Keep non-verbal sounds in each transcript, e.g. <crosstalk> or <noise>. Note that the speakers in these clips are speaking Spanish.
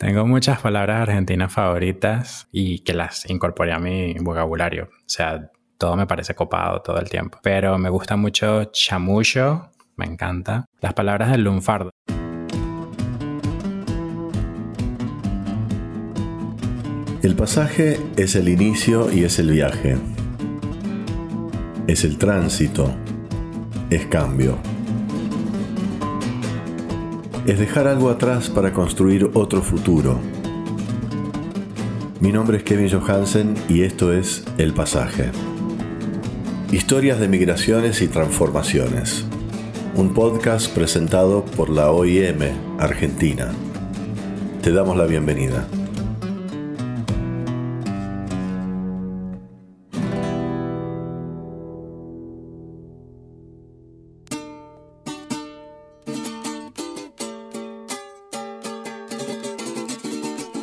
Tengo muchas palabras argentinas favoritas y que las incorporé a mi vocabulario. O sea, todo me parece copado todo el tiempo. Pero me gusta mucho chamullo, me encanta. Las palabras del lunfardo. El pasaje es el inicio y es el viaje. Es el tránsito. Es cambio es dejar algo atrás para construir otro futuro. Mi nombre es Kevin Johansen y esto es El Pasaje. Historias de migraciones y transformaciones. Un podcast presentado por la OIM Argentina. Te damos la bienvenida.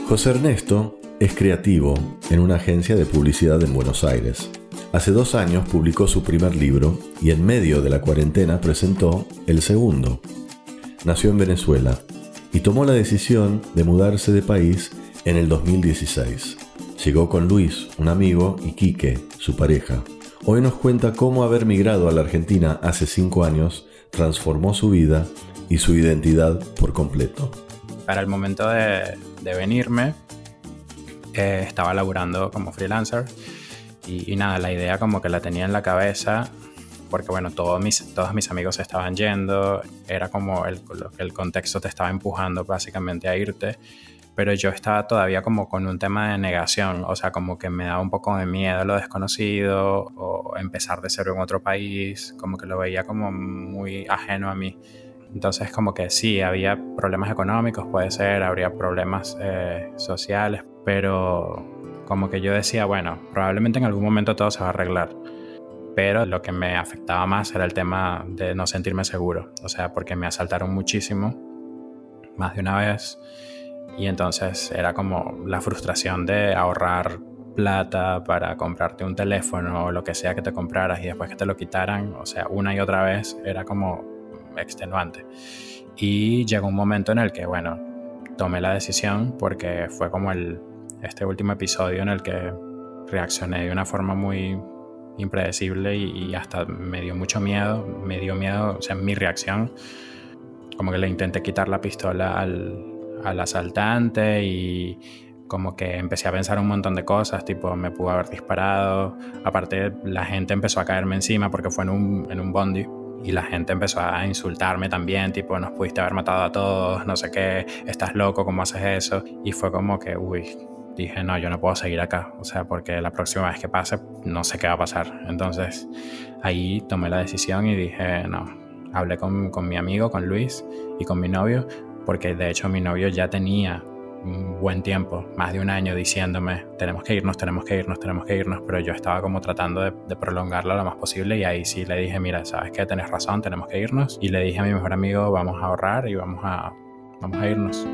José Ernesto es creativo en una agencia de publicidad en Buenos Aires. Hace dos años publicó su primer libro y en medio de la cuarentena presentó el segundo. Nació en Venezuela y tomó la decisión de mudarse de país en el 2016. Llegó con Luis, un amigo, y Quique, su pareja. Hoy nos cuenta cómo haber migrado a la Argentina hace cinco años transformó su vida y su identidad por completo. Para el momento de, venirme, eh, estaba laburando como freelancer y, nada, la idea como que la tenía en la cabeza porque bueno, todos mis, todos mis amigos se estaban yendo, era como el, el contexto te estaba empujando básicamente a irte, pero yo estaba todavía como con un tema de negación, o sea, como que me daba un poco de miedo lo desconocido o empezar de cero en otro país, como que lo veía como muy ajeno a mí. Entonces como que sí, había problemas económicos, puede ser, habría problemas eh, sociales, pero como que yo decía, bueno, probablemente en algún momento todo se va a arreglar. Pero lo que me afectaba más era el tema de no sentirme seguro, o sea, porque me asaltaron muchísimo, más de una vez, y entonces era como la frustración de ahorrar plata para comprarte un teléfono o lo que sea que te compraras y después que te lo quitaran, o sea, una y otra vez, era como extenuante. Y llegó un momento en el que, bueno, tomé la decisión porque fue como el, este último episodio en el que reaccioné de una forma muy impredecible y, hasta me dio mucho miedo, me dio miedo, o sea, mi reacción, como que le intenté quitar la pistola al, al asaltante y como que empecé a pensar un montón de cosas, tipo me pudo haber disparado, aparte la gente empezó a caerme encima porque fue en un, en un bondi y la gente empezó a insultarme también, tipo, nos pudiste haber matado a todos, no sé qué, estás loco, ¿cómo haces eso? Y fue como que, uy, dije, no, yo no puedo seguir acá, o sea, porque la próxima vez que pase, no sé qué va a pasar. Entonces, ahí tomé la decisión y dije, no, hablé con, con mi amigo, con Luis y con mi novio, porque de hecho mi novio ya tenía un buen tiempo, más de un año, diciéndome, tenemos que irnos, tenemos que irnos, tenemos que irnos, pero yo estaba como tratando de, de prolongarlo lo más posible y ahí sí le dije, mira, sabes que tenés razón, tenemos que irnos. Y le dije a mi mejor amigo, vamos a ahorrar y vamos a, vamos a irnos.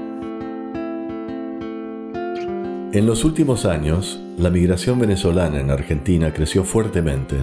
En los últimos años, la migración venezolana en Argentina creció fuertemente.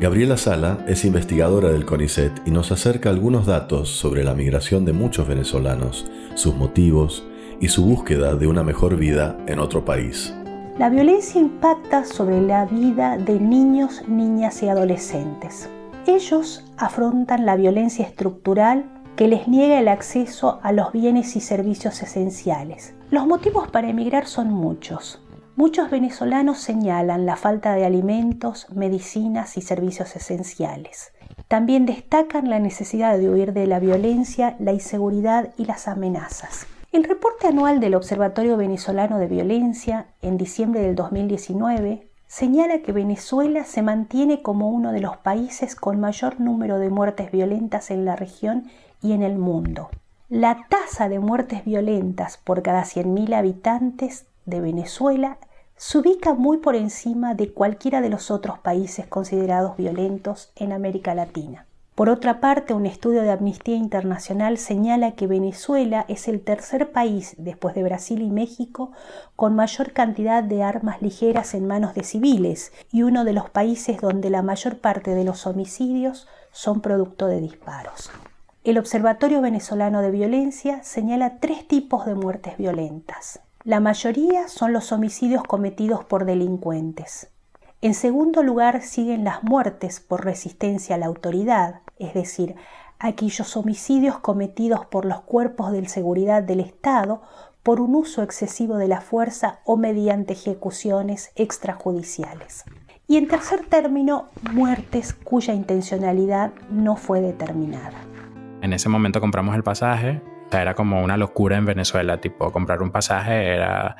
Gabriela Sala es investigadora del CONICET y nos acerca algunos datos sobre la migración de muchos venezolanos, sus motivos, y su búsqueda de una mejor vida en otro país. La violencia impacta sobre la vida de niños, niñas y adolescentes. Ellos afrontan la violencia estructural que les niega el acceso a los bienes y servicios esenciales. Los motivos para emigrar son muchos. Muchos venezolanos señalan la falta de alimentos, medicinas y servicios esenciales. También destacan la necesidad de huir de la violencia, la inseguridad y las amenazas. El reporte anual del Observatorio Venezolano de Violencia en diciembre del 2019 señala que Venezuela se mantiene como uno de los países con mayor número de muertes violentas en la región y en el mundo. La tasa de muertes violentas por cada 100.000 habitantes de Venezuela se ubica muy por encima de cualquiera de los otros países considerados violentos en América Latina. Por otra parte, un estudio de Amnistía Internacional señala que Venezuela es el tercer país, después de Brasil y México, con mayor cantidad de armas ligeras en manos de civiles y uno de los países donde la mayor parte de los homicidios son producto de disparos. el Observatorio Venezolano de Violencia señala tres tipos de muertes violentas. La mayoría son los homicidios cometidos por delincuentes. En segundo lugar siguen las muertes por resistencia a la autoridad, es decir, aquellos homicidios cometidos por los cuerpos de seguridad del Estado por un uso excesivo de la fuerza o mediante ejecuciones extrajudiciales. Y en tercer término, muertes cuya intencionalidad no fue determinada. En ese momento compramos el pasaje, era como una locura en Venezuela, tipo comprar un pasaje era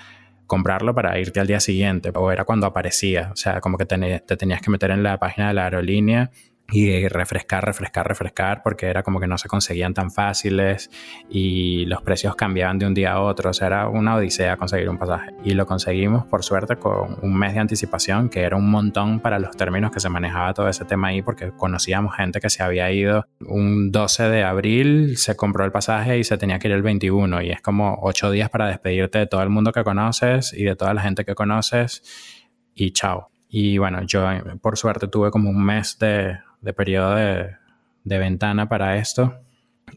comprarlo para irte al día siguiente o era cuando aparecía, o sea, como que te, te tenías que meter en la página de la aerolínea y refrescar, refrescar, refrescar, porque era como que no se conseguían tan fáciles y los precios cambiaban de un día a otro, o sea, era una odisea conseguir un pasaje. Y lo conseguimos, por suerte, con un mes de anticipación, que era un montón para los términos que se manejaba todo ese tema ahí, porque conocíamos gente que se había ido un 12 de abril, se compró el pasaje y se tenía que ir el 21, y es como ocho días para despedirte de todo el mundo que conoces y de toda la gente que conoces, y chao. Y bueno, yo por suerte tuve como un mes de, de periodo de, ventana para esto.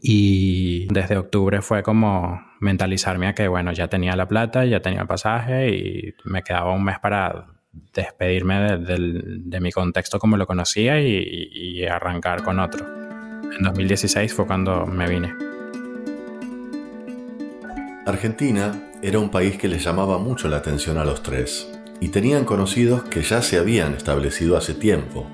Y desde octubre fue como mentalizarme a que, bueno, ya tenía la plata, ya tenía el pasaje y me quedaba un mes para despedirme de, mi contexto como lo conocía y, y, arrancar con otro. En 2016 fue cuando me vine. Argentina era un país que les llamaba mucho la atención a los tres y tenían conocidos que ya se habían establecido hace tiempo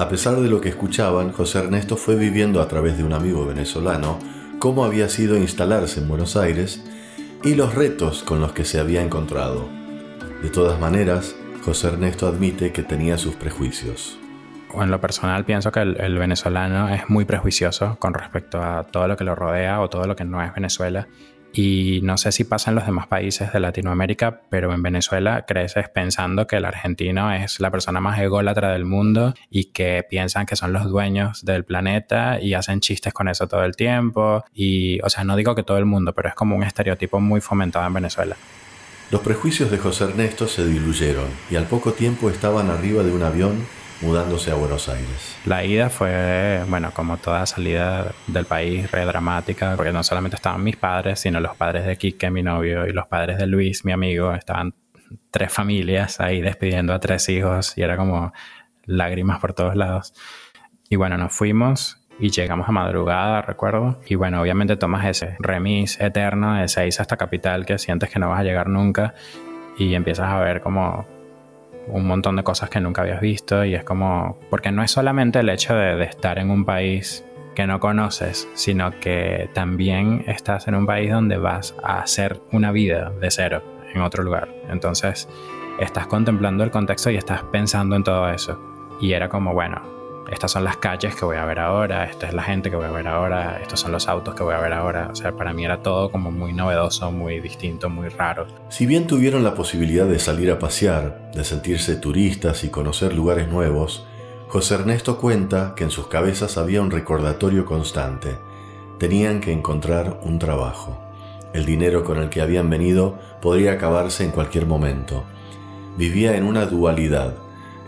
a pesar de lo que escuchaban, José Ernesto fue viviendo a través de un amigo venezolano cómo había sido instalarse en Buenos Aires y los retos con los que se había encontrado. De todas maneras, José Ernesto admite que tenía sus prejuicios. En lo personal pienso que el, venezolano es muy prejuicioso con respecto a todo lo que lo rodea o todo lo que no es Venezuela y no sé si pasa en los demás países de Latinoamérica, pero en Venezuela creces pensando que el argentino es la persona más ególatra del mundo y que piensan que son los dueños del planeta y hacen chistes con eso todo el tiempo. Y, o sea, no digo que todo el mundo, pero es como un estereotipo muy fomentado en Venezuela. Los prejuicios de José Ernesto se diluyeron y al poco tiempo estaban arriba de un avión mudándose a Buenos Aires. La ida fue, bueno, como toda salida del país, re dramática, porque no solamente estaban mis padres, sino los padres de Kike, mi novio, y los padres de Luis, mi amigo, estaban tres familias ahí despidiendo a tres hijos y era como lágrimas por todos lados. Y bueno, nos fuimos y llegamos a madrugada, recuerdo. Y bueno, obviamente tomas ese remis eterno de seis hasta Capital que sientes que no vas a llegar nunca y empiezas a ver como un montón de cosas que nunca habías visto y es como, porque no es solamente el hecho de, estar en un país que no conoces, sino que también estás en un país donde vas a hacer una vida de cero en otro lugar. Entonces, estás contemplando el contexto y estás pensando en todo eso. Y era como, bueno, estas son las calles que voy a ver ahora, esta es la gente que voy a ver ahora, estos son los autos que voy a ver ahora. O sea, para mí era todo como muy novedoso, muy distinto, muy raro. Si bien tuvieron la posibilidad de salir a pasear, de sentirse turistas y conocer lugares nuevos, José Ernesto cuenta que en sus cabezas había un recordatorio constante. Tenían que encontrar un trabajo. El dinero con el que habían venido podría acabarse en cualquier momento. Vivía en una dualidad.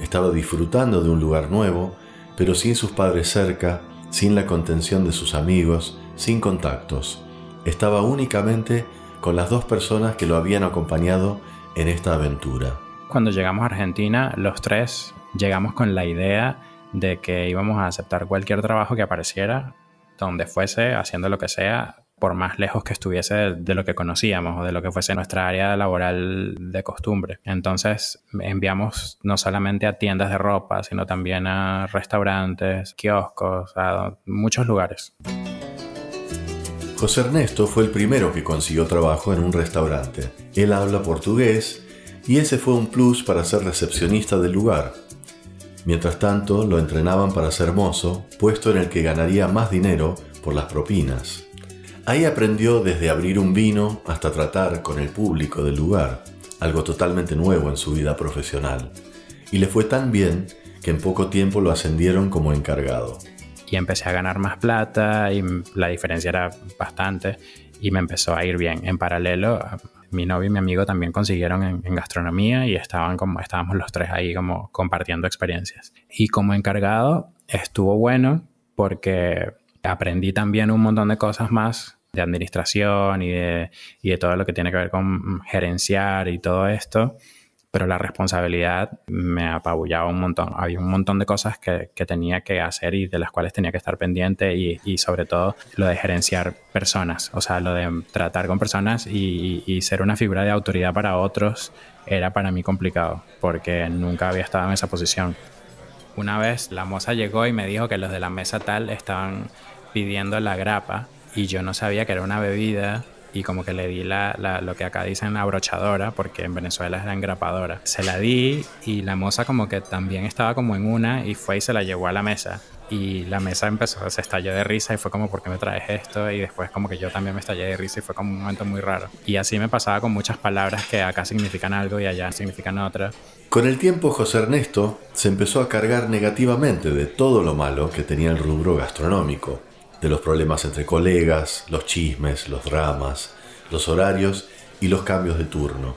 Estaba disfrutando de un lugar nuevo, pero sin sus padres cerca, sin la contención de sus amigos, sin contactos. Estaba únicamente con las dos personas que lo habían acompañado en esta aventura. Cuando llegamos a Argentina, los tres llegamos con la idea de que íbamos a aceptar cualquier trabajo que apareciera, donde fuese, haciendo lo que sea, por más lejos que estuviese de, lo que conocíamos o de lo que fuese nuestra área laboral de costumbre. Entonces enviamos no solamente a tiendas de ropa, sino también a restaurantes, kioscos, a muchos lugares. José Ernesto fue el primero que consiguió trabajo en un restaurante. Él habla portugués y ese fue un plus para ser recepcionista del lugar. Mientras tanto, lo entrenaban para ser mozo, puesto en el que ganaría más dinero por las propinas. Ahí aprendió desde abrir un vino hasta tratar con el público del lugar, algo totalmente nuevo en su vida profesional. Y le fue tan bien que en poco tiempo lo ascendieron como encargado. Y empecé a ganar más plata y la diferencia era bastante y me empezó a ir bien. En paralelo, mi novio y mi amigo también consiguieron en, gastronomía y estaban como, estábamos los tres ahí como compartiendo experiencias. Y como encargado estuvo bueno porque Aprendí también un montón de cosas más de administración y de, y de todo lo que tiene que ver con gerenciar y todo esto pero la responsabilidad me apabullaba un montón. Había un montón de cosas que, que tenía que hacer y de las cuales tenía que estar pendiente y, y, sobre todo lo de gerenciar personas, o sea, lo de tratar con personas y, y, ser una figura de autoridad para otros era para mí complicado porque nunca había estado en esa posición. Una vez la moza llegó y me dijo que los de la mesa tal estaban pidiendo la grapa y yo no sabía que era una bebida y como que le di la, lo que acá dicen abrochadora, porque en Venezuela es la engrapadora. Se la di y la moza como que también estaba como en una y fue y se la llevó a la mesa. Y la mesa empezó, se estalló de risa y fue como, ¿por qué me traes esto? Y después como que yo también me estallé de risa y fue como un momento muy raro. Y así me pasaba con muchas palabras que acá significan algo y allá significan otra. Con el tiempo José Ernesto se empezó a cargar negativamente de todo lo malo que tenía el rubro gastronómico de los problemas entre colegas, los chismes, los dramas, los horarios y los cambios de turno.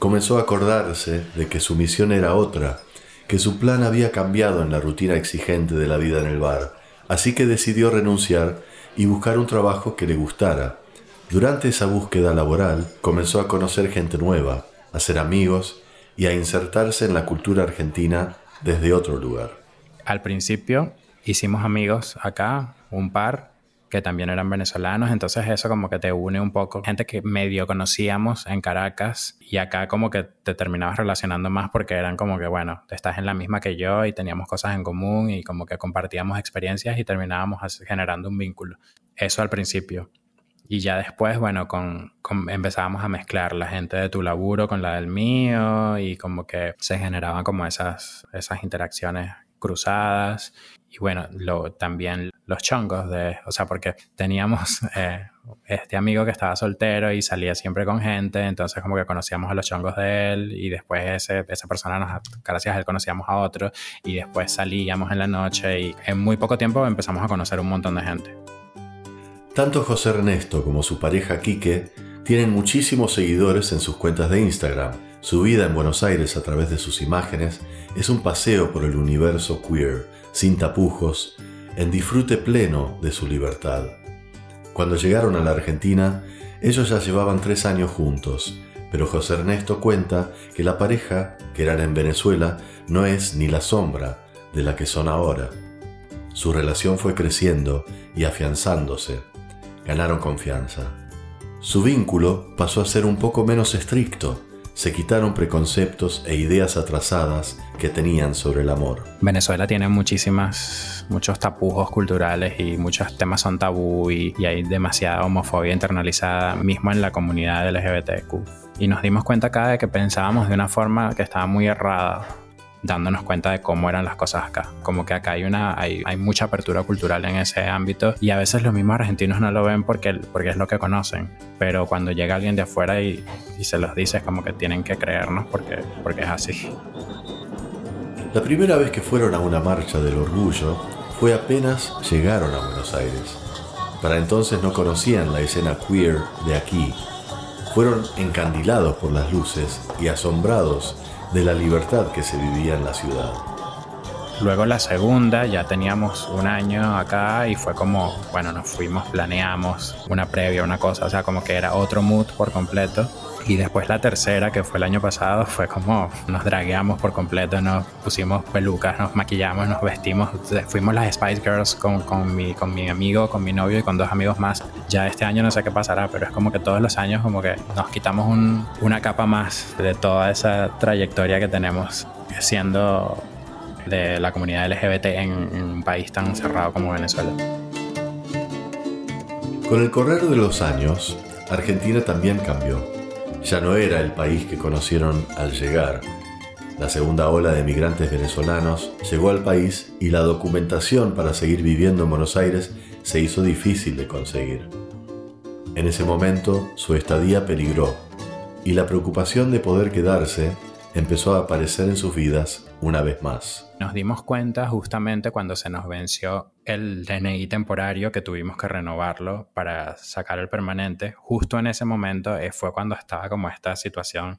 Comenzó a acordarse de que su misión era otra, que su plan había cambiado en la rutina exigente de la vida en el bar, así que decidió renunciar y buscar un trabajo que le gustara. Durante esa búsqueda laboral comenzó a conocer gente nueva, a ser amigos y a insertarse en la cultura argentina desde otro lugar. Al principio hicimos amigos acá, un par que también eran venezolanos, entonces eso como que te une un poco. Gente que medio conocíamos en Caracas y acá como que te terminabas relacionando más porque eran como que, bueno, estás en la misma que yo y teníamos cosas en común y como que compartíamos experiencias y terminábamos generando un vínculo. Eso al principio. Y ya después, bueno, con, empezábamos a mezclar la gente de tu laburo con la del mío y como que se generaban como esas, esas interacciones cruzadas y bueno, lo, también los chongos de, o sea, porque teníamos <laughs> eh, este amigo que estaba soltero y salía siempre con gente, entonces como que conocíamos a los chongos de él y después ese, esa persona, gracias a él conocíamos a otro y después salíamos en la noche y en muy poco tiempo empezamos a conocer un montón de gente. Tanto José Ernesto como su pareja Quique tienen muchísimos seguidores en sus cuentas de Instagram. Su vida en Buenos Aires a través de sus imágenes es un paseo por el universo queer sin tapujos, en disfrute pleno de su libertad. Cuando llegaron a la Argentina, ellos ya llevaban tres años juntos, pero José Ernesto cuenta que la pareja que eran en Venezuela no es ni la sombra de la que son ahora. Su relación fue creciendo y afianzándose. Ganaron confianza. Su vínculo pasó a ser un poco menos estricto, se quitaron preconceptos e ideas atrasadas que tenían sobre el amor. Venezuela tiene muchísimas, muchos tapujos culturales y muchos temas son tabú y, y hay demasiada homofobia internalizada mismo en la comunidad LGBTQ. Y nos dimos cuenta acá de que pensábamos de una forma que estaba muy errada dándonos cuenta de cómo eran las cosas acá. Como que acá hay, una, hay, hay, mucha apertura cultural en ese ámbito y a veces los mismos argentinos no lo ven porque, porque es lo que conocen. Pero cuando llega alguien de afuera y, y se los dice es como que tienen que creernos porque, porque es así. La primera vez que fueron a una marcha del orgullo fue apenas llegaron a Buenos Aires. Para entonces no conocían la escena queer de aquí. Fueron encandilados por las luces y asombrados de la libertad que se vivía en la ciudad. Luego la segunda, ya teníamos un año acá y fue como, bueno, nos fuimos, planeamos una previa, una cosa, o sea, como que era otro mood por completo. Y después la tercera, que fue el año pasado, fue como nos dragueamos por completo, nos pusimos pelucas, nos maquillamos, nos vestimos. Fuimos las Spice Girls con, con, mi, con mi amigo, con mi novio y con dos amigos más. Ya este año no sé qué pasará, pero es como que todos los años como que nos quitamos un, una capa más de toda esa trayectoria que tenemos siendo de la comunidad LGBT en, un país tan cerrado como Venezuela. Con el correr de los años, Argentina también cambió ya no era el país que conocieron al llegar. La segunda ola de migrantes venezolanos llegó al país y la documentación para seguir viviendo en Buenos Aires se hizo difícil de conseguir. En ese momento su estadía peligró y la preocupación de poder quedarse empezó a aparecer en sus vidas una vez más. Nos dimos cuenta justamente cuando se nos venció el DNI temporario que tuvimos que renovarlo para sacar el permanente. Justo en ese momento eh, fue cuando estaba como esta situación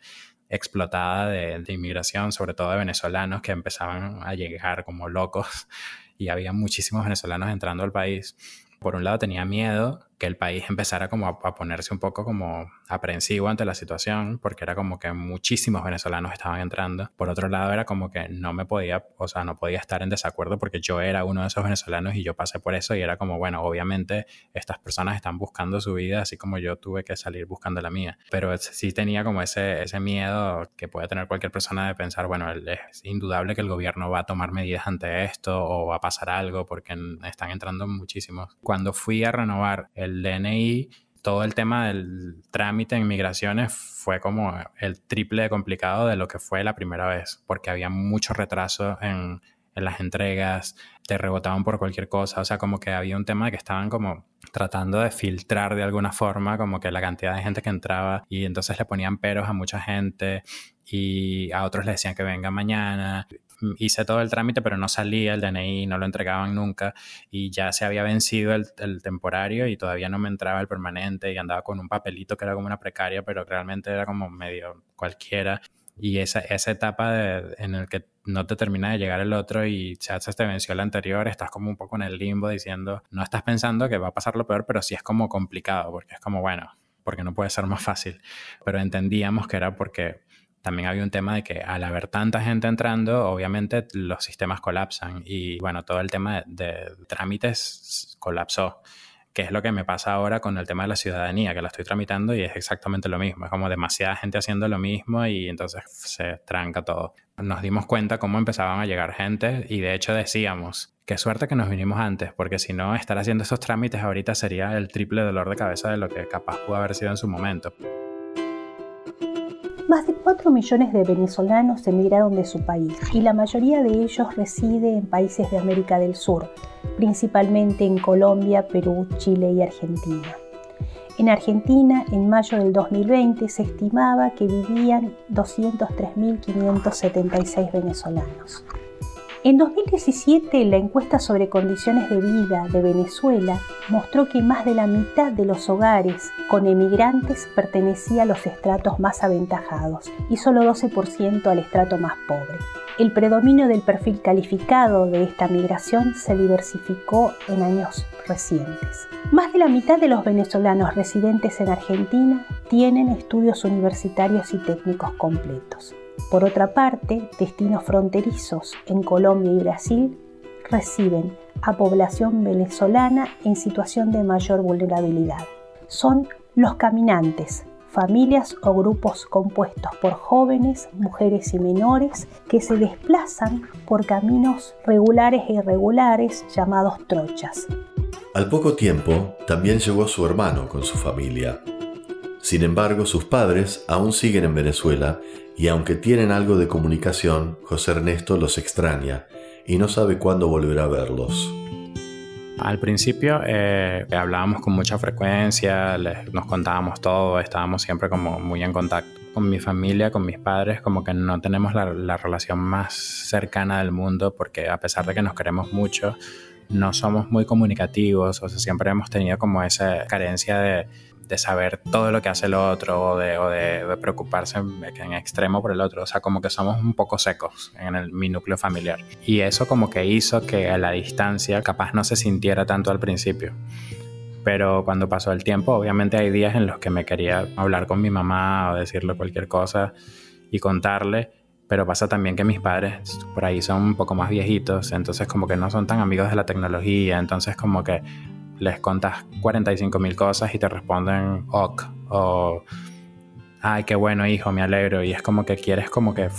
explotada de, de, inmigración, sobre todo de venezolanos que empezaban a llegar como locos <laughs> y había muchísimos venezolanos entrando al país. por un lado tenía miedo que el país empezara como a, ponerse un poco como aprensivo ante la situación, porque era como que muchísimos venezolanos estaban entrando. Por otro lado, era como que no me podía, o sea, no podía estar en desacuerdo porque yo era uno de esos venezolanos y yo pasé por eso y era como, bueno, obviamente estas personas están buscando su vida, así como yo tuve que salir buscando la mía. Pero sí tenía como ese, ese miedo que puede tener cualquier persona de pensar, bueno, es indudable que el gobierno va a tomar medidas ante esto o va a pasar algo porque están entrando muchísimos. Cuando fui a renovar el DNI, todo el tema del trámite en migraciones fue como el triple de complicado de lo que fue la primera vez, porque había mucho retraso en, en las entregas, te rebotaban por cualquier cosa, o sea, como que había un tema de que estaban como tratando de filtrar de alguna forma como que la cantidad de gente que entraba y entonces le ponían peros a mucha gente y a otros le decían que venga mañana hice todo el trámite, pero no salía el DNI, no lo entregaban nunca y ya se había vencido el, temporario y todavía no me entraba el permanente y andaba con un papelito que era como una precaria, pero realmente era como medio cualquiera. Y esa, esa etapa en el que no te termina de llegar el otro y se te venció el anterior, estás como un poco en el limbo diciendo, no estás pensando que va a pasar lo peor, pero sí es como complicado, porque es como, bueno, porque no puede ser más fácil. Pero entendíamos que era porque también había un tema de que al haber tanta gente entrando, obviamente los sistemas colapsan y bueno, todo el tema de, trámites colapsó que es lo que me pasa ahora con el tema de la ciudadanía, que la estoy tramitando y es exactamente lo mismo. Es como demasiada gente haciendo lo mismo y entonces se tranca todo. Nos dimos cuenta cómo empezaban a llegar gente y de hecho decíamos, qué suerte que nos vinimos antes, porque si no, estar haciendo esos trámites ahorita sería el triple dolor de cabeza de lo que capaz pudo haber sido en su momento. Más de 4 millones de venezolanos emigraron de su país y la mayoría de ellos reside en países de América del Sur, principalmente en Colombia, Perú, Chile y Argentina. En Argentina, en mayo del 2020, se estimaba que vivían 203.576 venezolanos. En 2017, la encuesta sobre condiciones de vida de Venezuela mostró que más de la mitad de los hogares con emigrantes pertenecía a los estratos más aventajados y solo 12% al estrato más pobre. El predominio del perfil calificado de esta migración se diversificó en años recientes. Más de la mitad de los venezolanos residentes en Argentina tienen estudios universitarios y técnicos completos. Por otra parte, destinos fronterizos en Colombia y Brasil reciben a población venezolana en situación de mayor vulnerabilidad. Son los caminantes, familias o grupos compuestos por jóvenes, mujeres y menores que se desplazan por caminos regulares e irregulares llamados trochas. Al poco tiempo, también llegó su hermano con su familia. Sin embargo, sus padres aún siguen en Venezuela y aunque tienen algo de comunicación, José Ernesto los extraña y no sabe cuándo volverá a verlos. Al principio eh, hablábamos con mucha frecuencia, nos contábamos todo, estábamos siempre como muy en contacto. Con mi familia, con mis padres, como que no tenemos la, la relación más cercana del mundo porque a pesar de que nos queremos mucho, no somos muy comunicativos, o sea, siempre hemos tenido como esa carencia de, de saber todo lo que hace el otro o de, o de, preocuparse en, extremo por el otro. O sea, como que somos un poco secos en el, mi núcleo familiar. Y eso como que hizo que a la distancia capaz no se sintiera tanto al principio. Pero cuando pasó el tiempo, obviamente hay días en los que me quería hablar con mi mamá o decirle cualquier cosa y contarle. Pero pasa también que mis padres por ahí son un poco más viejitos, entonces como que no son tan amigos de la tecnología, entonces como que les contas 45 mil cosas y te responden ok o ay, qué bueno hijo, me alegro. Y es como que quieres como que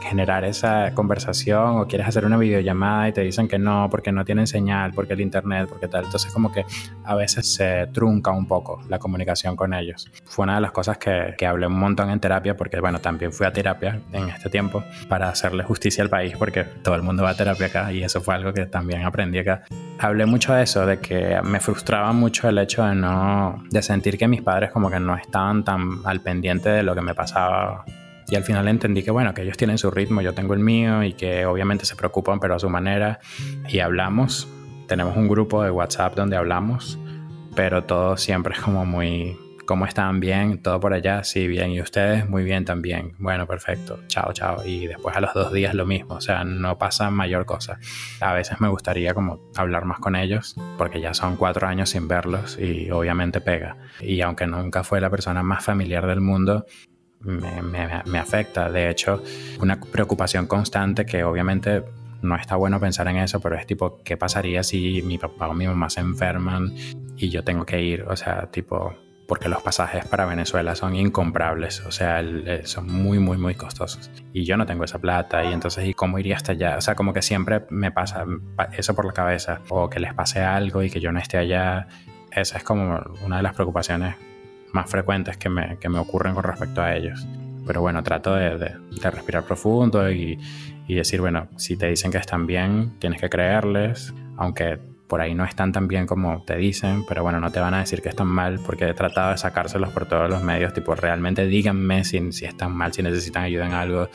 generar esa conversación o quieres hacer una videollamada y te dicen que no porque no tienen señal, porque el internet, porque tal. Entonces como que a veces se trunca un poco la comunicación con ellos. Fue una de las cosas que, que hablé un montón en terapia porque bueno, también fui a terapia en este tiempo para hacerle justicia al país porque todo el mundo va a terapia acá y eso fue algo que también aprendí acá. Hablé mucho de eso, de que me frustraba mucho el hecho de no, de sentir que mis padres como que no estaban tan al pendiente de lo que me pasaba y al final entendí que, bueno, que ellos tienen su ritmo, yo tengo el mío y que obviamente se preocupan, pero a su manera. Y hablamos. Tenemos un grupo de WhatsApp donde hablamos, pero todo siempre es como muy ¿Cómo están? ¿Bien? ¿Todo por allá? Sí, bien. ¿Y ustedes? Muy bien también. Bueno, perfecto. Chao, chao. Y después a los dos días lo mismo. O sea, no pasa mayor cosa. A veces me gustaría como hablar más con ellos porque ya son cuatro años sin verlos y obviamente pega. Y aunque nunca fue la persona más familiar del mundo, me, me, afecta. De hecho, una preocupación constante que obviamente no está bueno pensar en eso, pero es tipo, ¿qué pasaría si mi papá o mi mamá se enferman y yo tengo que ir? O sea, tipo, porque los pasajes para Venezuela son incomprables, o sea, eh, son muy, muy, muy costosos. Y yo no tengo esa plata, y entonces, ¿y cómo iría hasta allá? O sea, como que siempre me pasa eso por la cabeza, o que les pase algo y que yo no esté allá. Esa es como una de las preocupaciones más frecuentes que me, que me ocurren con respecto a ellos. Pero bueno, trato de, de, respirar profundo y, y decir, bueno, si te dicen que están bien, tienes que creerles, aunque por ahí no están tan bien como te dicen, pero bueno, no te van a decir que están mal porque he tratado de sacárselos por todos los medios, tipo, realmente díganme si, están mal, si necesitan ayuda en algo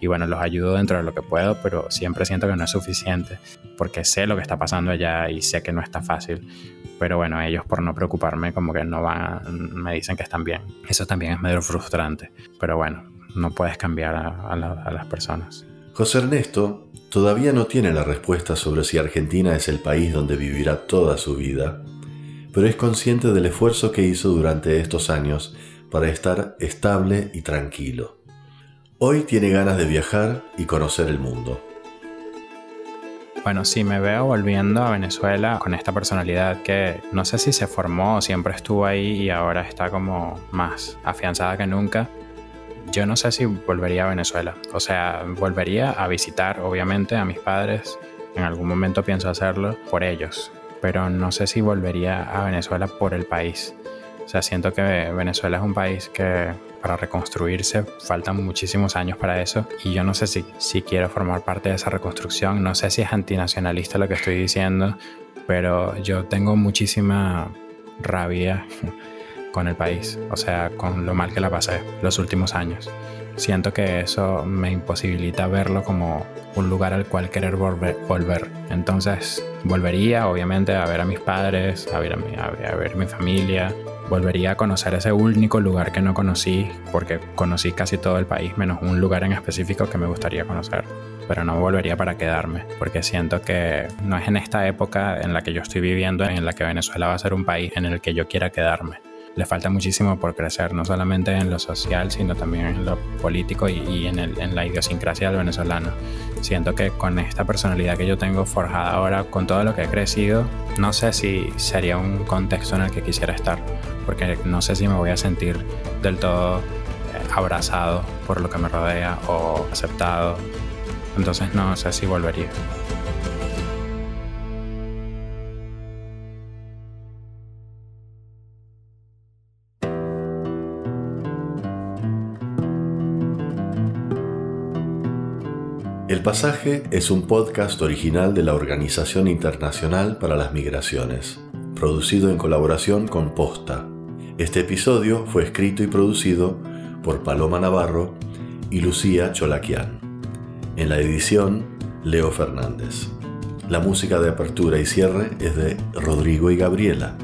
y bueno, los ayudo dentro de lo que puedo, pero siempre siento que no es suficiente porque sé lo que está pasando allá y sé que no está fácil, pero bueno, ellos por no preocuparme como que no van, me dicen que están bien. Eso también es medio frustrante, pero bueno, no puedes cambiar a las personas. José Ernesto todavía no tiene la respuesta sobre si Argentina es el país donde vivirá toda su vida, pero es consciente del esfuerzo que hizo durante estos años para estar estable y tranquilo. Hoy tiene ganas de viajar y conocer el mundo. Bueno, sí, me veo volviendo a Venezuela con esta personalidad que no sé si se formó siempre estuvo ahí y ahora está como más afianzada que nunca yo no sé si volvería a Venezuela. O sea, volvería a visitar, obviamente, a mis padres. En algún momento pienso hacerlo por ellos. Pero no sé si volvería a Venezuela por el país. O sea, siento que Venezuela es un país que para reconstruirse faltan muchísimos años para eso. Y yo no sé si, si quiero formar parte de esa reconstrucción. No sé si es antinacionalista lo que estoy diciendo. Pero yo tengo muchísima rabia con el país, o sea, con lo mal que la pasé los últimos años. Siento que eso me imposibilita verlo como un lugar al cual querer volver. Entonces, volvería obviamente a ver a mis padres, a ver a mi, a ver mi familia, volvería a conocer ese único lugar que no conocí, porque conocí casi todo el país, menos un lugar en específico que me gustaría conocer. Pero no volvería para quedarme, porque siento que no es en esta época en la que yo estoy viviendo en la que Venezuela va a ser un país en el que yo quiera quedarme le falta muchísimo por crecer, no solamente en lo social, sino también en lo político y, en, el, en, la idiosincrasia del venezolano. Siento que con esta personalidad que yo tengo forjada ahora, con todo lo que he crecido, no sé si sería un contexto en el que quisiera estar, porque no sé si me voy a sentir del todo eh, abrazado por lo que me rodea o aceptado. Entonces no sé si volvería. El Pasaje es un podcast original de la Organización Internacional para las Migraciones, producido en colaboración con Posta. Este episodio fue escrito y producido por Paloma Navarro y Lucía Cholaquian. En la edición, Leo Fernández. La música de apertura y cierre es de Rodrigo y Gabriela.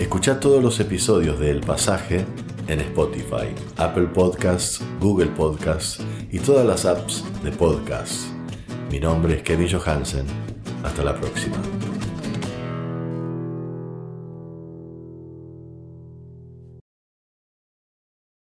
Escucha todos los episodios de El Pasaje en Spotify, Apple Podcasts, Google Podcasts y todas las apps de podcasts. Mi nombre es Kevin Johansen. Hasta la próxima.